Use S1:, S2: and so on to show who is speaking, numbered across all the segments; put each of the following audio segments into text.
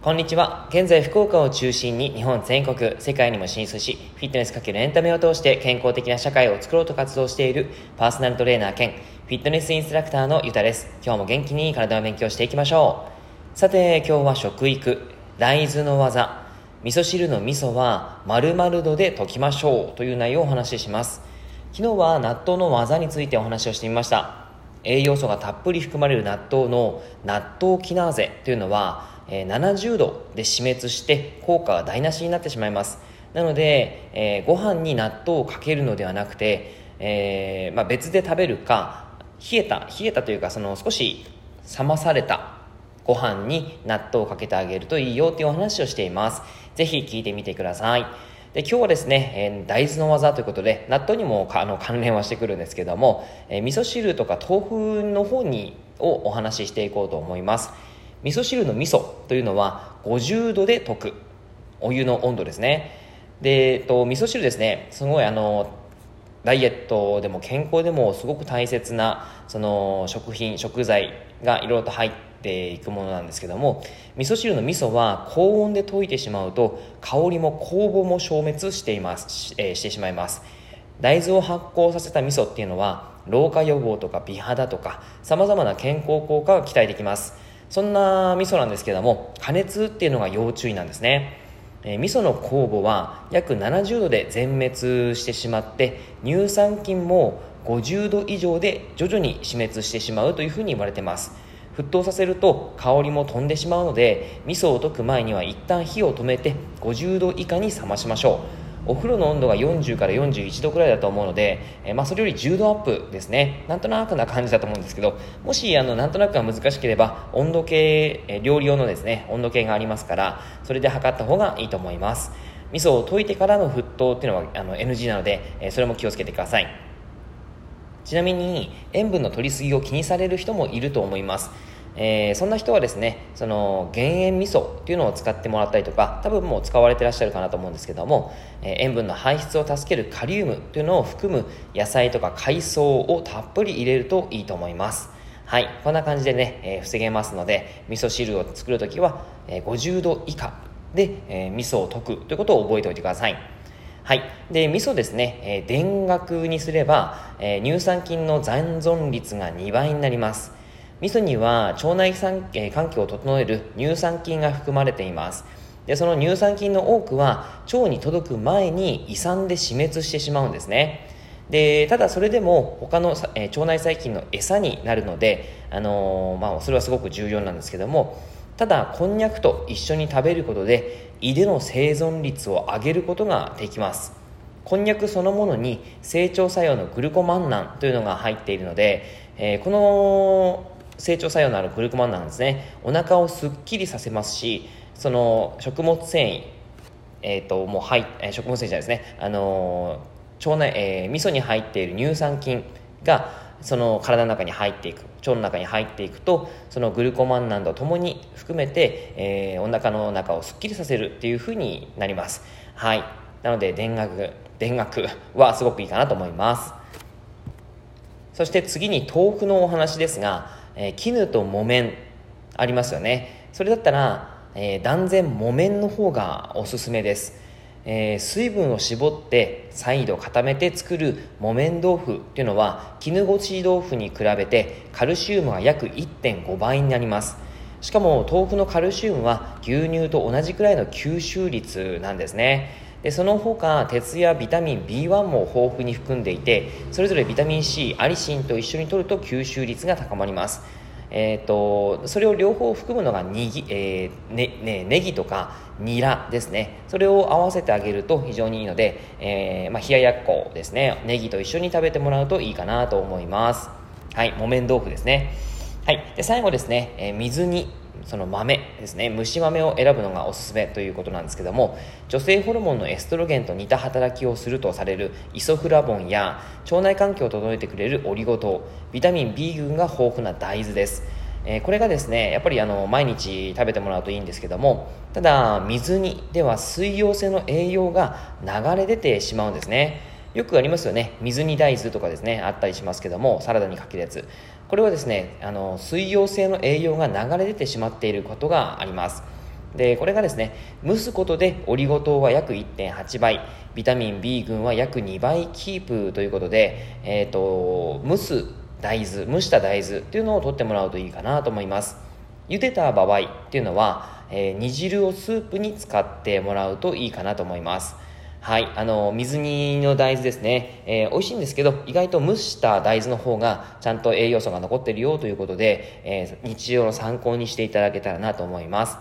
S1: こんにちは。現在、福岡を中心に日本全国、世界にも進出し、フィットネスかけるエンタメを通して健康的な社会を作ろうと活動しているパーソナルトレーナー兼フィットネスインストラクターのゆたです。今日も元気に体を勉強していきましょう。さて、今日は食育、大豆の技、味噌汁の味噌は〇〇度で溶きましょうという内容をお話しします。昨日は納豆の技についてお話をしてみました。栄養素がたっぷり含まれる納豆の納豆キナーゼというのは、70度で死滅して効果が台無しになってしまいます。なので、え、ご飯に納豆をかけるのではなくて、えーまあ、別で食べるか冷えた冷えたというかその少し冷まされたご飯に納豆をかけてあげるといいよっていうお話をしています。ぜひ聞いてみてください。で今日はですね、え、大豆の技ということで納豆にもあの関連はしてくるんですけども、えー、味噌汁とか豆腐の方にをお話ししていこうと思います。味噌汁の味噌というのは50度で溶くお湯の温度ですね。で、えっと、味噌汁ですねすごいあのダイエットでも健康でもすごく大切なその食品食材がいろいろと入ってていくものなんですけども味噌汁の味噌は高温で溶いてしまうと香りも酵母も消滅しています。し,、えー、してしまいます。大豆を発酵させた味噌っていうのは老化予防とか美肌とかさまざまな健康効果が期待できます。そんな味噌なんですけども加熱っていうのが要注意なんですね、えー、味噌の酵母は約70度で全滅してしまって乳酸菌も50度以上で徐々に死滅してしまうというふうに言われてます。沸騰させると香りも飛んでしまうので味噌を溶く前には一旦火を止めて50度以下に冷ましましょう。お風呂の温度が40から41度くらいだと思うので、え、まあ、それより10度アップですね。なんとなくな感じだと思うんですけどもしあのなんとなくが難しければ温度計、え、料理用のですね温度計がありますからそれで測った方がいいと思います。味噌を溶いてからの沸騰っていうのはあの NG なので、え、それも気をつけてください。ちなみに塩分の取りすぎを気にされる人もいると思います。えー、そんな人はですねその減塩味噌っていうのを使ってもらったりとか多分もう使われてらっしゃるかなと思うんですけども、えー、塩分の排出を助けるカリウムというのを含む野菜とか海藻をたっぷり入れるといいと思います。はいこんな感じでね、えー、防げますので味噌汁を作るときは、え、50度以下で、え、味噌を溶くということを覚えておいてください。はい。で、味噌ですね、えー、田楽にすれば、えー、乳酸菌の残存率が2倍になります。味噌には腸内環境を整える乳酸菌が含まれていますでその乳酸菌の多くは腸に届く前に胃酸で死滅してしまうんですねでただそれでも他の、え腸内細菌の餌になるので、あのー、まあ、それはすごく重要なんですけどもただこんにゃくと一緒に食べることで胃での生存率を上げることができます。こんにゃくそのものに成長作用のグルコマンナンというのが入っているので、えー、この成長作用のあるグルコマンなんですねお腹をすっきりさせますしその食物繊維えーと、もう入え食物繊維じゃないですね、あの腸内、えー、味噌に入っている乳酸菌がその体の中に入っていく腸の中に入っていくとそのグルコマンナンドともに含めて、えー、お腹の中をすっきりさせるっていうふうになります。はい。なので田楽田楽はすごくいいかなと思います。そして次に豆腐のお話ですがえー、絹と木綿ありますよね。それだったら、えー、断然木綿の方がおすすめです、えー、水分を絞って再度固めて作る木綿豆腐っていうのは絹ごし豆腐に比べてカルシウムが約1.5倍になります。しかも豆腐のカルシウムは牛乳と同じくらいの吸収率なんですね。でその他鉄やビタミン B1 も豊富に含んでいてそれぞれビタミン C アリシンと一緒に摂ると吸収率が高まります。えーと、それを両方含むのがにぎ、えーねね、ネギとかニラですね。それを合わせてあげると非常にいいので、えーまあ、冷ややっこですね。ネギと一緒に食べてもらうといいかなと思います。はい木綿豆腐ですね。はいで最後ですね、えー、水煮。その豆ですね。蒸し豆を選ぶのがおすすめということなんですけども女性ホルモンのエストロゲンと似た働きをするとされるイソフラボンや腸内環境を整えてくれるオリゴ糖ビタミン B 群が豊富な大豆です。えこれがですねやっぱりあの毎日食べてもらうといいんですけどもただ水にでは水溶性の栄養が流れ出てしまうんですね。よくありますよね。水煮大豆とかですねあったりしますけどもサラダにかけるやつ。これはですねあの水溶性の栄養が流れ出てしまっていることがあります。でこれがですね蒸すことでオリゴ糖は約1.8倍ビタミン B 群は約2倍キープということで、えーと、蒸す大豆蒸した大豆っていうのを取ってもらうといいかなと思います。茹でた場合っていうのは、えー、煮汁をスープに使ってもらうといいかなと思います。はい、あの水煮の大豆ですね、えー、美味しいんですけど意外と蒸した大豆の方がちゃんと栄養素が残ってるよということで、えー、日常の参考にしていただけたらなと思います。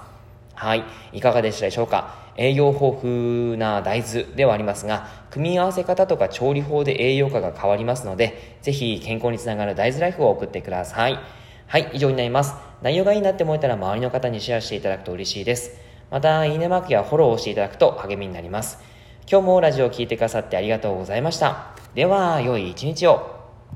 S1: はいいかがでしたでしょうか？栄養豊富な大豆ではありますが組み合わせ方とか調理法で栄養価が変わりますのでぜひ健康につながる大豆ライフを送ってください。はい以上になります。内容がいいなって思えたら周りの方にシェアしていただくと嬉しいです。またいいねマークやフォローをしていただくと励みになります。今日もラジオを聴いてくださってありがとうございました。では、良い一日を。